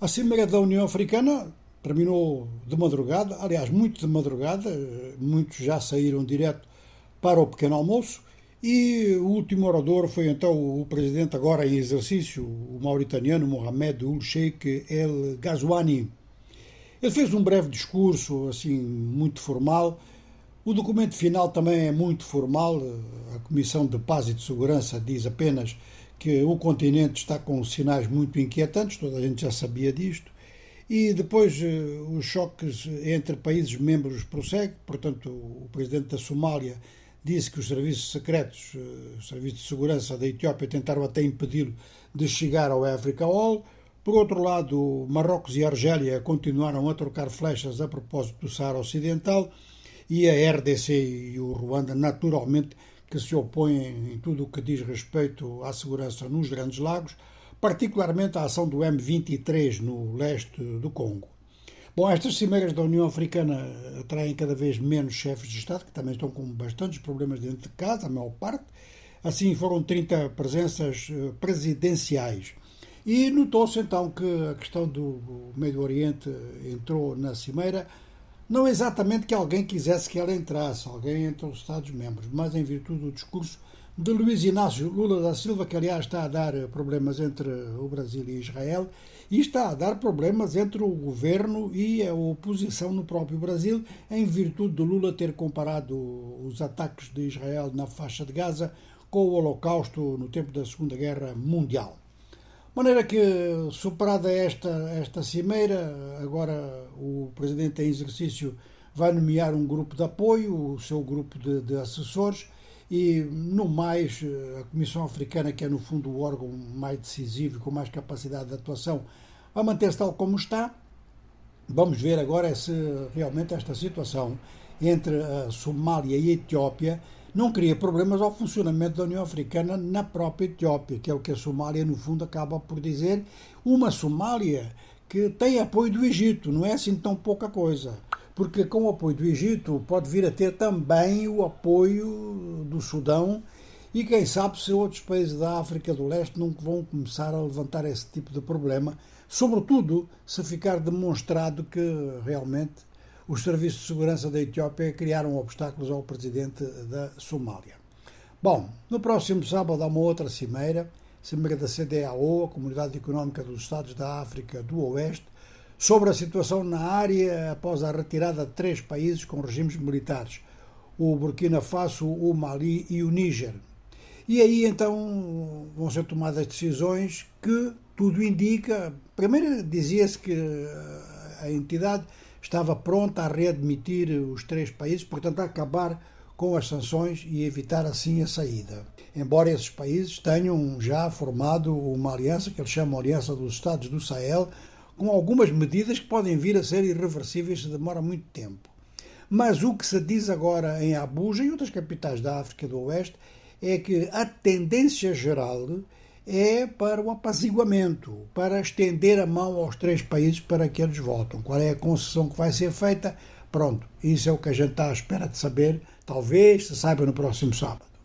A Cimeira da União Africana terminou de madrugada, aliás, muito de madrugada, muitos já saíram direto para o pequeno almoço, e o último orador foi então o presidente, agora em exercício, o mauritaniano Mohamed Ul Sheikh El Ghazouani. Ele fez um breve discurso, assim, muito formal. O documento final também é muito formal. A Comissão de Paz e de Segurança diz apenas que o continente está com sinais muito inquietantes, toda a gente já sabia disto, e depois eh, os choques entre países membros prosseguem, portanto o presidente da Somália disse que os serviços secretos, eh, os serviços de segurança da Etiópia tentaram até impedi-lo de chegar ao Africa Hall. Por outro lado, Marrocos e Argélia continuaram a trocar flechas a propósito do Saara Ocidental e a RDC e o Ruanda naturalmente que se opõem em tudo o que diz respeito à segurança nos Grandes Lagos, particularmente à ação do M23 no leste do Congo. Bom, estas cimeiras da União Africana atraem cada vez menos chefes de Estado, que também estão com bastantes problemas dentro de casa, a maior parte. Assim, foram 30 presenças eh, presidenciais. E notou-se então que a questão do Meio Oriente entrou na cimeira não exatamente que alguém quisesse que ela entrasse, alguém entre os Estados-membros, mas em virtude do discurso de Luiz Inácio Lula da Silva, que aliás está a dar problemas entre o Brasil e Israel, e está a dar problemas entre o governo e a oposição no próprio Brasil, em virtude de Lula ter comparado os ataques de Israel na faixa de Gaza com o Holocausto no tempo da Segunda Guerra Mundial. De maneira que, superada esta, esta cimeira, agora o presidente em exercício vai nomear um grupo de apoio, o seu grupo de, de assessores, e, no mais, a Comissão Africana, que é, no fundo, o órgão mais decisivo e com mais capacidade de atuação, vai manter-se tal como está. Vamos ver agora se realmente esta situação entre a Somália e a Etiópia não cria problemas ao funcionamento da União Africana na própria Etiópia, que é o que a Somália, no fundo, acaba por dizer. Uma Somália que tem apoio do Egito, não é assim tão pouca coisa. Porque com o apoio do Egito pode vir a ter também o apoio do Sudão e quem sabe se outros países da África do Leste não vão começar a levantar esse tipo de problema, sobretudo se ficar demonstrado que realmente os serviços de segurança da Etiópia criaram obstáculos ao presidente da Somália. Bom, no próximo sábado há uma outra cimeira, cimeira da CDAO, a Comunidade Económica dos Estados da África do Oeste, sobre a situação na área após a retirada de três países com regimes militares, o Burkina Faso, o Mali e o Níger. E aí então vão ser tomadas decisões que tudo indica. Primeiro dizia-se que a entidade estava pronta a readmitir os três países, portanto, a acabar com as sanções e evitar assim a saída. Embora esses países tenham já formado uma aliança, que eles chamam Aliança dos Estados do Sahel, com algumas medidas que podem vir a ser irreversíveis se demora muito tempo. Mas o que se diz agora em Abuja e outras capitais da África do Oeste é que a tendência geral é para o apaziguamento, para estender a mão aos três países para que eles voltem. Qual é a concessão que vai ser feita? Pronto, isso é o que a gente está à espera de saber. Talvez se saiba no próximo sábado.